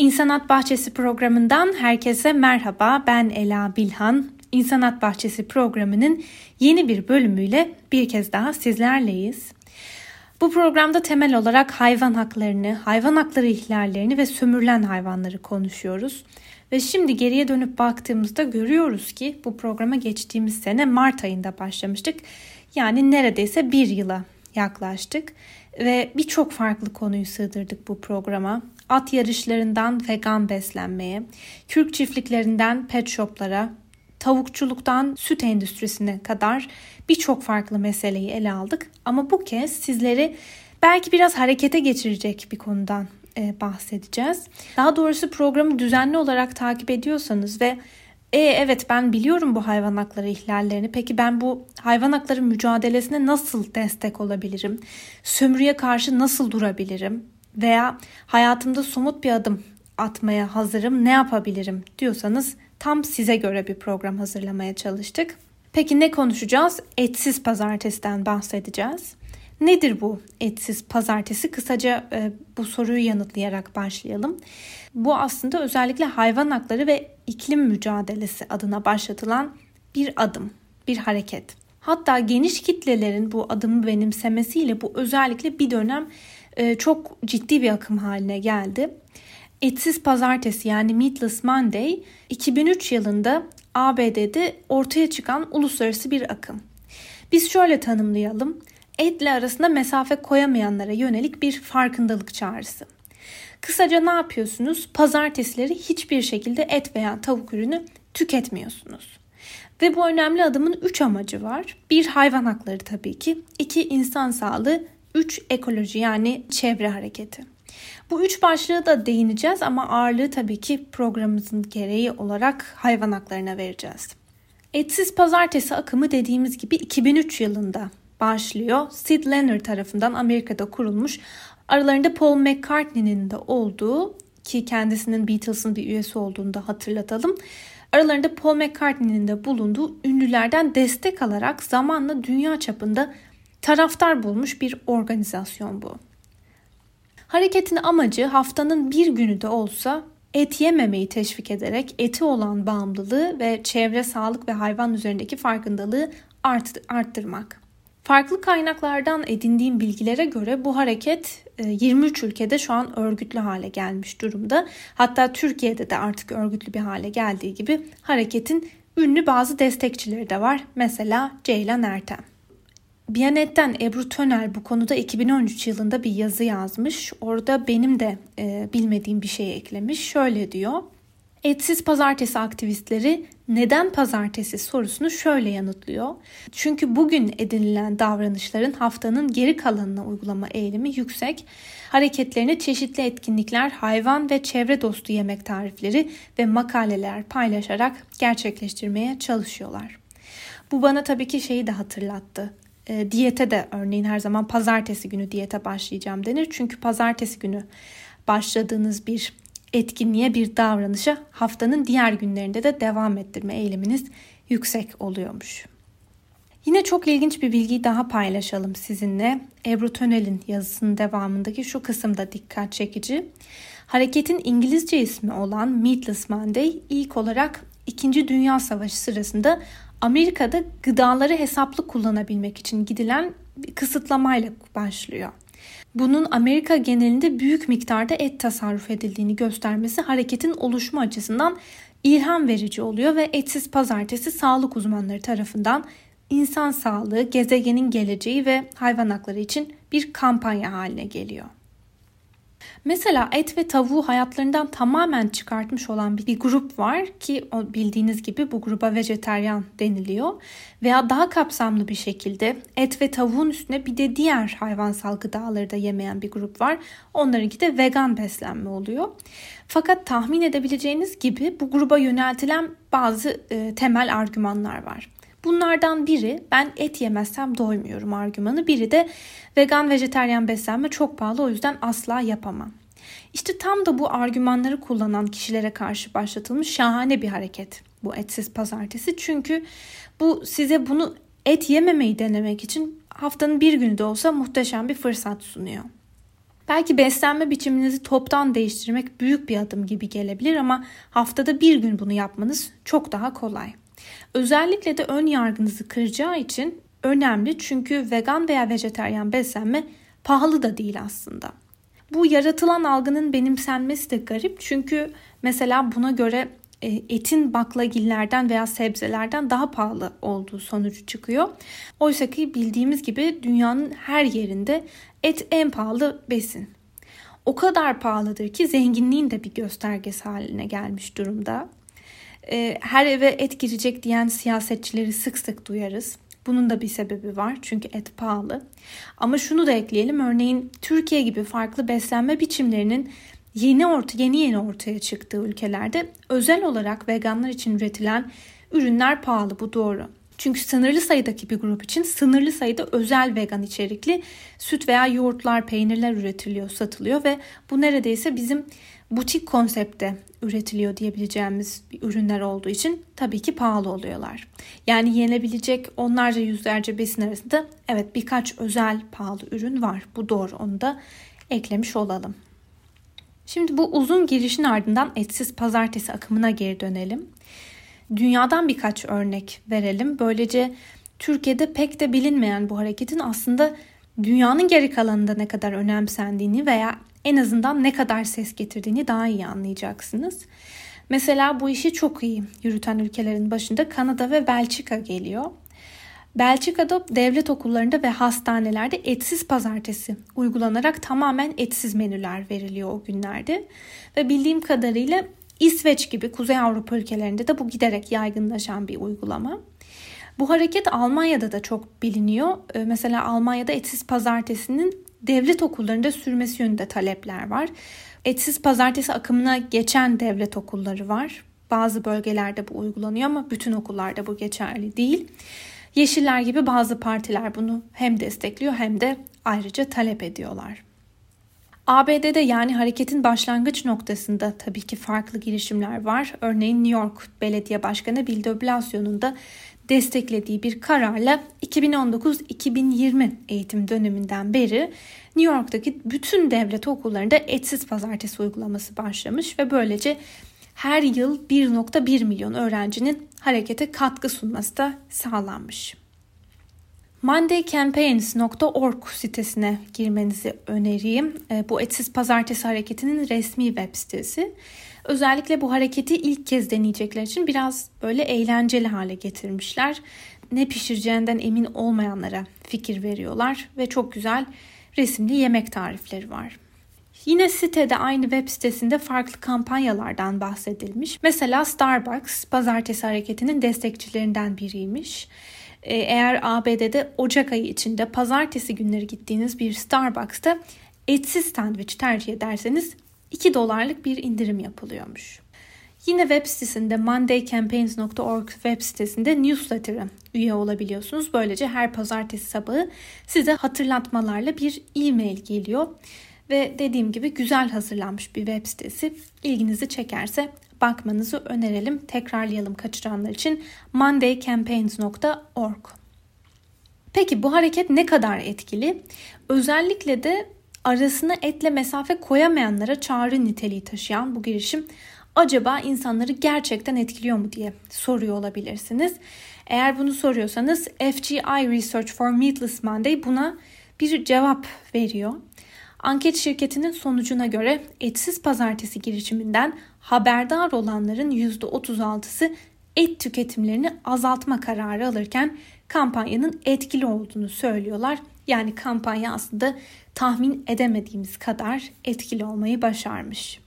İnsanat Bahçesi programından herkese merhaba. Ben Ela Bilhan. İnsanat Bahçesi programının yeni bir bölümüyle bir kez daha sizlerleyiz. Bu programda temel olarak hayvan haklarını, hayvan hakları ihlallerini ve sömürülen hayvanları konuşuyoruz. Ve şimdi geriye dönüp baktığımızda görüyoruz ki bu programa geçtiğimiz sene Mart ayında başlamıştık. Yani neredeyse bir yıla yaklaştık ve birçok farklı konuyu sığdırdık bu programa. At yarışlarından vegan beslenmeye, kürk çiftliklerinden pet shoplara, tavukçuluktan süt endüstrisine kadar birçok farklı meseleyi ele aldık. Ama bu kez sizleri belki biraz harekete geçirecek bir konudan e, bahsedeceğiz. Daha doğrusu programı düzenli olarak takip ediyorsanız ve e, evet ben biliyorum bu hayvan hakları ihlallerini. Peki ben bu hayvan hakları mücadelesine nasıl destek olabilirim? Sömürüye karşı nasıl durabilirim? Veya hayatımda somut bir adım atmaya hazırım, ne yapabilirim diyorsanız tam size göre bir program hazırlamaya çalıştık. Peki ne konuşacağız? Etsiz pazartesiden bahsedeceğiz. Nedir bu etsiz pazartesi? Kısaca e, bu soruyu yanıtlayarak başlayalım. Bu aslında özellikle hayvan hakları ve iklim mücadelesi adına başlatılan bir adım, bir hareket. Hatta geniş kitlelerin bu adımı benimsemesiyle bu özellikle bir dönem e, çok ciddi bir akım haline geldi. Etsiz Pazartesi yani Meatless Monday 2003 yılında ABD'de ortaya çıkan uluslararası bir akım. Biz şöyle tanımlayalım. Etle arasında mesafe koyamayanlara yönelik bir farkındalık çağrısı. Kısaca ne yapıyorsunuz? Pazartesileri hiçbir şekilde et veya tavuk ürünü tüketmiyorsunuz. Ve bu önemli adımın 3 amacı var. Bir hayvan hakları tabii ki. iki insan sağlığı. Üç ekoloji yani çevre hareketi. Bu üç başlığı da değineceğiz ama ağırlığı tabii ki programımızın gereği olarak hayvan haklarına vereceğiz. Etsiz Pazartesi akımı dediğimiz gibi 2003 yılında başlıyor. Sid Leonard tarafından Amerika'da kurulmuş. Aralarında Paul McCartney'nin de olduğu ki kendisinin Beatles'ın bir üyesi olduğunu da hatırlatalım. Aralarında Paul McCartney'nin de bulunduğu ünlülerden destek alarak zamanla dünya çapında taraftar bulmuş bir organizasyon bu. Hareketin amacı haftanın bir günü de olsa et yememeyi teşvik ederek eti olan bağımlılığı ve çevre sağlık ve hayvan üzerindeki farkındalığı art, arttırmak. Farklı kaynaklardan edindiğim bilgilere göre bu hareket 23 e, ülkede şu an örgütlü hale gelmiş durumda. Hatta Türkiye'de de artık örgütlü bir hale geldiği gibi hareketin ünlü bazı destekçileri de var. Mesela Ceylan Ertem. Biyanet'ten Ebru Tönel bu konuda 2013 yılında bir yazı yazmış. Orada benim de e, bilmediğim bir şey eklemiş. Şöyle diyor. Etsiz pazartesi aktivistleri neden pazartesi sorusunu şöyle yanıtlıyor. Çünkü bugün edinilen davranışların haftanın geri kalanına uygulama eğilimi yüksek. Hareketlerini çeşitli etkinlikler, hayvan ve çevre dostu yemek tarifleri ve makaleler paylaşarak gerçekleştirmeye çalışıyorlar. Bu bana tabii ki şeyi de hatırlattı. E, diyete de örneğin her zaman pazartesi günü diyete başlayacağım denir. Çünkü pazartesi günü başladığınız bir etkinliğe, bir davranışa haftanın diğer günlerinde de devam ettirme eğiliminiz yüksek oluyormuş. Yine çok ilginç bir bilgiyi daha paylaşalım sizinle. Ebru Tönel'in yazısının devamındaki şu kısımda dikkat çekici. Hareketin İngilizce ismi olan Meatless Monday ilk olarak 2. Dünya Savaşı sırasında Amerika'da gıdaları hesaplı kullanabilmek için gidilen bir kısıtlamayla başlıyor. Bunun Amerika genelinde büyük miktarda et tasarruf edildiğini göstermesi hareketin oluşma açısından ilham verici oluyor ve etsiz pazartesi sağlık uzmanları tarafından insan sağlığı, gezegenin geleceği ve hayvan hakları için bir kampanya haline geliyor. Mesela et ve tavuğu hayatlarından tamamen çıkartmış olan bir grup var ki bildiğiniz gibi bu gruba vejeteryan deniliyor. Veya daha kapsamlı bir şekilde et ve tavuğun üstüne bir de diğer hayvansal gıdaları da yemeyen bir grup var. Onlarınki de vegan beslenme oluyor. Fakat tahmin edebileceğiniz gibi bu gruba yöneltilen bazı e, temel argümanlar var. Bunlardan biri ben et yemezsem doymuyorum argümanı. Biri de vegan vejeteryan beslenme çok pahalı o yüzden asla yapamam. İşte tam da bu argümanları kullanan kişilere karşı başlatılmış şahane bir hareket bu etsiz pazartesi. Çünkü bu size bunu et yememeyi denemek için haftanın bir günü de olsa muhteşem bir fırsat sunuyor. Belki beslenme biçiminizi toptan değiştirmek büyük bir adım gibi gelebilir ama haftada bir gün bunu yapmanız çok daha kolay. Özellikle de ön yargınızı kıracağı için önemli çünkü vegan veya vejeteryan beslenme pahalı da değil aslında. Bu yaratılan algının benimsenmesi de garip çünkü mesela buna göre e, etin baklagillerden veya sebzelerden daha pahalı olduğu sonucu çıkıyor. Oysa ki bildiğimiz gibi dünyanın her yerinde et en pahalı besin. O kadar pahalıdır ki zenginliğin de bir göstergesi haline gelmiş durumda. E, her eve et girecek diyen siyasetçileri sık sık duyarız. Bunun da bir sebebi var çünkü et pahalı. Ama şunu da ekleyelim örneğin Türkiye gibi farklı beslenme biçimlerinin yeni orta yeni yeni ortaya çıktığı ülkelerde özel olarak veganlar için üretilen ürünler pahalı bu doğru. Çünkü sınırlı sayıdaki bir grup için sınırlı sayıda özel vegan içerikli süt veya yoğurtlar, peynirler üretiliyor, satılıyor ve bu neredeyse bizim butik konsepte üretiliyor diyebileceğimiz ürünler olduğu için tabii ki pahalı oluyorlar. Yani yenebilecek onlarca yüzlerce besin arasında evet birkaç özel pahalı ürün var. Bu doğru onu da eklemiş olalım. Şimdi bu uzun girişin ardından etsiz pazartesi akımına geri dönelim. Dünyadan birkaç örnek verelim. Böylece Türkiye'de pek de bilinmeyen bu hareketin aslında dünyanın geri kalanında ne kadar önemsendiğini veya en azından ne kadar ses getirdiğini daha iyi anlayacaksınız. Mesela bu işi çok iyi yürüten ülkelerin başında Kanada ve Belçika geliyor. Belçika'da devlet okullarında ve hastanelerde etsiz pazartesi uygulanarak tamamen etsiz menüler veriliyor o günlerde. Ve bildiğim kadarıyla İsveç gibi Kuzey Avrupa ülkelerinde de bu giderek yaygınlaşan bir uygulama. Bu hareket Almanya'da da çok biliniyor. Ee, mesela Almanya'da etsiz pazartesinin devlet okullarında sürmesi yönünde talepler var. Etsiz pazartesi akımına geçen devlet okulları var. Bazı bölgelerde bu uygulanıyor ama bütün okullarda bu geçerli değil. Yeşiller gibi bazı partiler bunu hem destekliyor hem de ayrıca talep ediyorlar. ABD'de yani hareketin başlangıç noktasında tabii ki farklı girişimler var. Örneğin New York Belediye Başkanı Bill de Blasio'nun da desteklediği bir kararla 2019-2020 eğitim döneminden beri New York'taki bütün devlet okullarında etsiz pazartesi uygulaması başlamış ve böylece her yıl 1.1 milyon öğrencinin harekete katkı sunması da sağlanmış. mondaycampaigns.org sitesine girmenizi öneriyim. E, bu etsiz pazartesi hareketinin resmi web sitesi. Özellikle bu hareketi ilk kez deneyecekler için biraz böyle eğlenceli hale getirmişler. Ne pişireceğinden emin olmayanlara fikir veriyorlar ve çok güzel resimli yemek tarifleri var. Yine sitede aynı web sitesinde farklı kampanyalardan bahsedilmiş. Mesela Starbucks pazartesi hareketinin destekçilerinden biriymiş. Ee, eğer ABD'de Ocak ayı içinde pazartesi günleri gittiğiniz bir Starbucks'ta etsiz sandviç tercih ederseniz 2 dolarlık bir indirim yapılıyormuş. Yine web sitesinde mondaycampaigns.org web sitesinde newsletter'a üye olabiliyorsunuz. Böylece her pazartesi sabahı size hatırlatmalarla bir e-mail geliyor. Ve dediğim gibi güzel hazırlanmış bir web sitesi. İlginizi çekerse bakmanızı önerelim. Tekrarlayalım kaçıranlar için mondaycampaigns.org Peki bu hareket ne kadar etkili? Özellikle de arasına etle mesafe koyamayanlara çağrı niteliği taşıyan bu girişim acaba insanları gerçekten etkiliyor mu diye soruyor olabilirsiniz. Eğer bunu soruyorsanız FGI Research for Meatless Monday buna bir cevap veriyor. Anket şirketinin sonucuna göre etsiz pazartesi girişiminden haberdar olanların %36'sı et tüketimlerini azaltma kararı alırken kampanyanın etkili olduğunu söylüyorlar. Yani kampanya aslında tahmin edemediğimiz kadar etkili olmayı başarmış.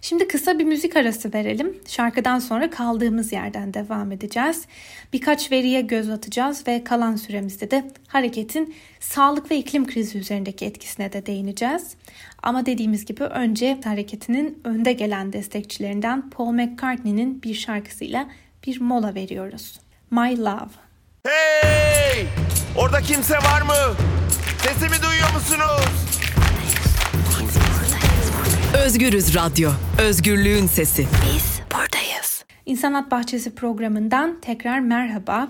Şimdi kısa bir müzik arası verelim. Şarkıdan sonra kaldığımız yerden devam edeceğiz. Birkaç veriye göz atacağız ve kalan süremizde de hareketin sağlık ve iklim krizi üzerindeki etkisine de değineceğiz. Ama dediğimiz gibi önce hareketinin önde gelen destekçilerinden Paul McCartney'nin bir şarkısıyla bir mola veriyoruz. My Love. Hey! Orada kimse var mı? Sesimi duyuyor musunuz? Özgürüz Radyo. Özgürlüğün sesi. Biz buradayız. İnsanat Bahçesi programından tekrar merhaba.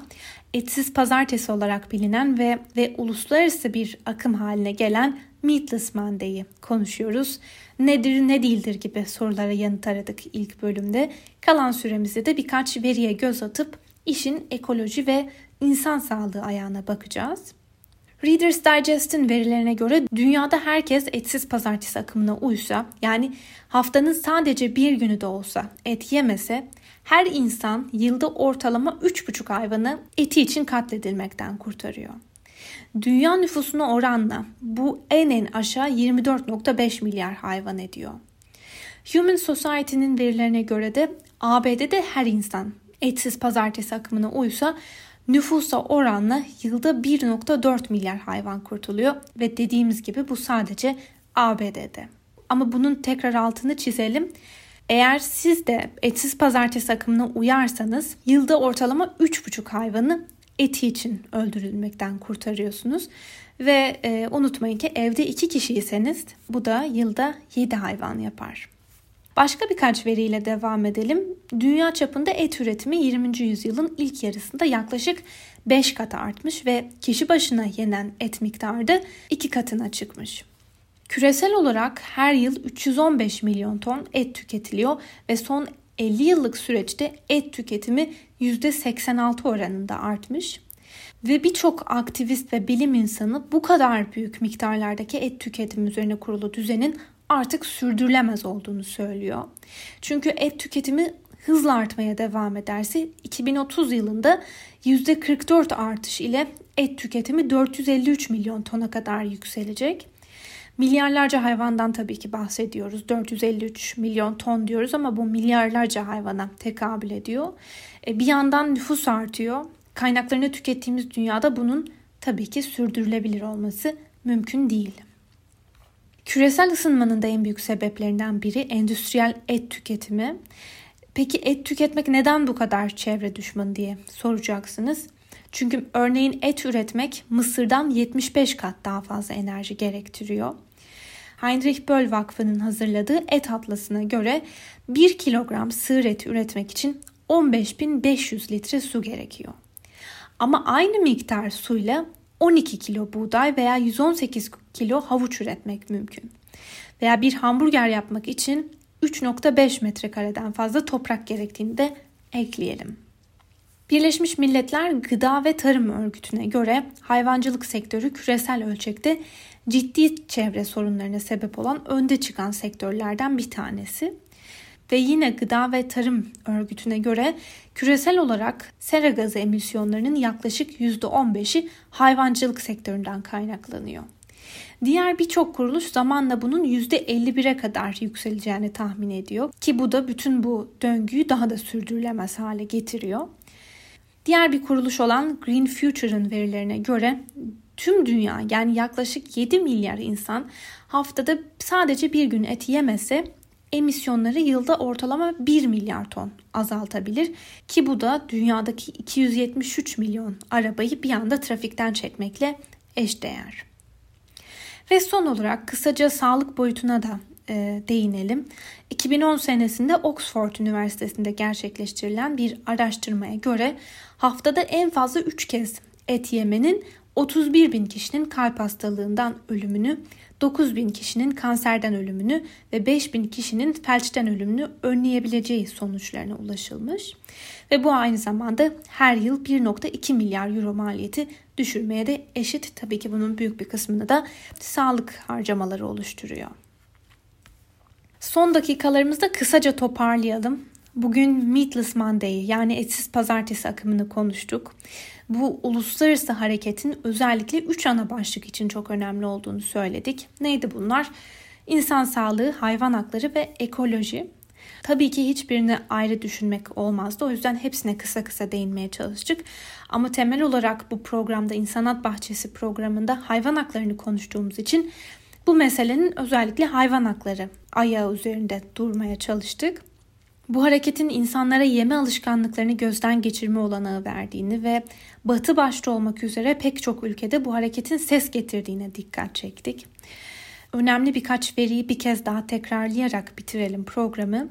Etsiz Pazartesi olarak bilinen ve ve uluslararası bir akım haline gelen Meatless Monday'i konuşuyoruz. Nedir ne değildir gibi sorulara yanıt aradık ilk bölümde. Kalan süremizde de birkaç veriye göz atıp işin ekoloji ve insan sağlığı ayağına bakacağız. Reader's Digest'in verilerine göre dünyada herkes etsiz pazartesi akımına uysa yani haftanın sadece bir günü de olsa et yemese her insan yılda ortalama 3,5 hayvanı eti için katledilmekten kurtarıyor. Dünya nüfusuna oranla bu en en aşağı 24.5 milyar hayvan ediyor. Human Society'nin verilerine göre de ABD'de her insan etsiz pazartesi akımına uysa nüfusa oranla yılda 1.4 milyar hayvan kurtuluyor ve dediğimiz gibi bu sadece ABD'de. Ama bunun tekrar altını çizelim. Eğer siz de etsiz pazartesi akımına uyarsanız yılda ortalama 3,5 hayvanı eti için öldürülmekten kurtarıyorsunuz. Ve e, unutmayın ki evde 2 kişiyseniz bu da yılda 7 hayvan yapar. Başka birkaç veriyle devam edelim. Dünya çapında et üretimi 20. yüzyılın ilk yarısında yaklaşık 5 kat artmış ve kişi başına yenen et miktarı da 2 katına çıkmış. Küresel olarak her yıl 315 milyon ton et tüketiliyor ve son 50 yıllık süreçte et tüketimi %86 oranında artmış. Ve birçok aktivist ve bilim insanı bu kadar büyük miktarlardaki et tüketimi üzerine kurulu düzenin artık sürdürülemez olduğunu söylüyor. Çünkü et tüketimi hızla artmaya devam ederse 2030 yılında %44 artış ile et tüketimi 453 milyon tona kadar yükselecek. Milyarlarca hayvandan tabii ki bahsediyoruz. 453 milyon ton diyoruz ama bu milyarlarca hayvana tekabül ediyor. E, bir yandan nüfus artıyor. Kaynaklarını tükettiğimiz dünyada bunun tabii ki sürdürülebilir olması mümkün değil. Küresel ısınmanın da en büyük sebeplerinden biri endüstriyel et tüketimi. Peki et tüketmek neden bu kadar çevre düşmanı diye soracaksınız. Çünkü örneğin et üretmek Mısır'dan 75 kat daha fazla enerji gerektiriyor. Heinrich Böll Vakfı'nın hazırladığı et atlasına göre 1 kilogram sığır eti üretmek için 15.500 litre su gerekiyor. Ama aynı miktar suyla 12 kilo buğday veya 118 kilo havuç üretmek mümkün. Veya bir hamburger yapmak için 3.5 metrekareden fazla toprak gerektiğini de ekleyelim. Birleşmiş Milletler Gıda ve Tarım Örgütü'ne göre hayvancılık sektörü küresel ölçekte ciddi çevre sorunlarına sebep olan önde çıkan sektörlerden bir tanesi. Ve yine Gıda ve Tarım Örgütü'ne göre küresel olarak sera gazı emisyonlarının yaklaşık %15'i hayvancılık sektöründen kaynaklanıyor. Diğer birçok kuruluş zamanla bunun %51'e kadar yükseleceğini tahmin ediyor ki bu da bütün bu döngüyü daha da sürdürülemez hale getiriyor. Diğer bir kuruluş olan Green Future'ın verilerine göre tüm dünya yani yaklaşık 7 milyar insan haftada sadece bir gün et yemese emisyonları yılda ortalama 1 milyar ton azaltabilir ki bu da dünyadaki 273 milyon arabayı bir anda trafikten çekmekle eşdeğer. Ve son olarak kısaca sağlık boyutuna da e, değinelim. 2010 senesinde Oxford Üniversitesi'nde gerçekleştirilen bir araştırmaya göre haftada en fazla 3 kez et yemenin 31 bin kişinin kalp hastalığından ölümünü, 9 bin kişinin kanserden ölümünü ve 5 bin kişinin felçten ölümünü önleyebileceği sonuçlarına ulaşılmış. Ve bu aynı zamanda her yıl 1.2 milyar euro maliyeti düşürmeye de eşit. Tabii ki bunun büyük bir kısmını da sağlık harcamaları oluşturuyor. Son dakikalarımızda kısaca toparlayalım. Bugün Meatless Monday yani etsiz pazartesi akımını konuştuk. Bu uluslararası hareketin özellikle 3 ana başlık için çok önemli olduğunu söyledik. Neydi bunlar? İnsan sağlığı, hayvan hakları ve ekoloji. Tabii ki hiçbirini ayrı düşünmek olmazdı. O yüzden hepsine kısa kısa değinmeye çalıştık. Ama temel olarak bu programda İnsanat Bahçesi programında hayvan haklarını konuştuğumuz için bu meselenin özellikle hayvan hakları ayağı üzerinde durmaya çalıştık. Bu hareketin insanlara yeme alışkanlıklarını gözden geçirme olanağı verdiğini ve batı başta olmak üzere pek çok ülkede bu hareketin ses getirdiğine dikkat çektik. Önemli birkaç veriyi bir kez daha tekrarlayarak bitirelim programı.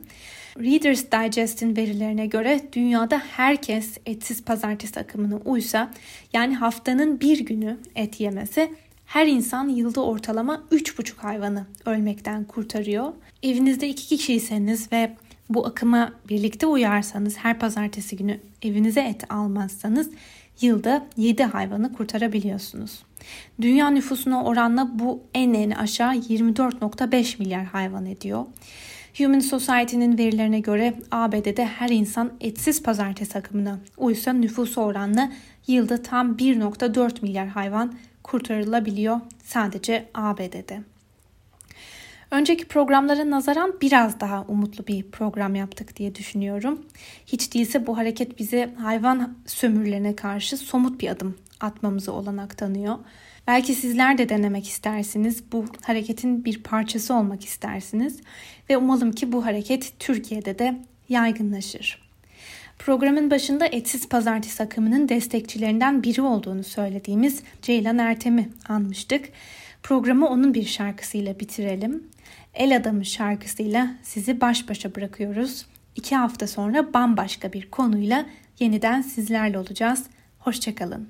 Reader's Digest'in verilerine göre dünyada herkes etsiz pazartesi akımına uysa yani haftanın bir günü et yemese her insan yılda ortalama 3,5 hayvanı ölmekten kurtarıyor. Evinizde iki kişiyseniz ve bu akıma birlikte uyarsanız her pazartesi günü evinize et almazsanız yılda 7 hayvanı kurtarabiliyorsunuz. Dünya nüfusuna oranla bu en en aşağı 24.5 milyar hayvan ediyor. Human Society'nin verilerine göre ABD'de her insan etsiz pazartesi akımına uysa nüfusu oranla yılda tam 1.4 milyar hayvan kurtarılabiliyor sadece ABD'de. Önceki programlara nazaran biraz daha umutlu bir program yaptık diye düşünüyorum. Hiç değilse bu hareket bize hayvan sömürülerine karşı somut bir adım atmamızı olanak tanıyor. Belki sizler de denemek istersiniz. Bu hareketin bir parçası olmak istersiniz ve umalım ki bu hareket Türkiye'de de yaygınlaşır. Programın başında Etsiz Pazartesi akımının destekçilerinden biri olduğunu söylediğimiz Ceylan Ertem'i anmıştık. Programı onun bir şarkısıyla bitirelim. El Adamı şarkısıyla sizi baş başa bırakıyoruz. İki hafta sonra bambaşka bir konuyla yeniden sizlerle olacağız. Hoşçakalın.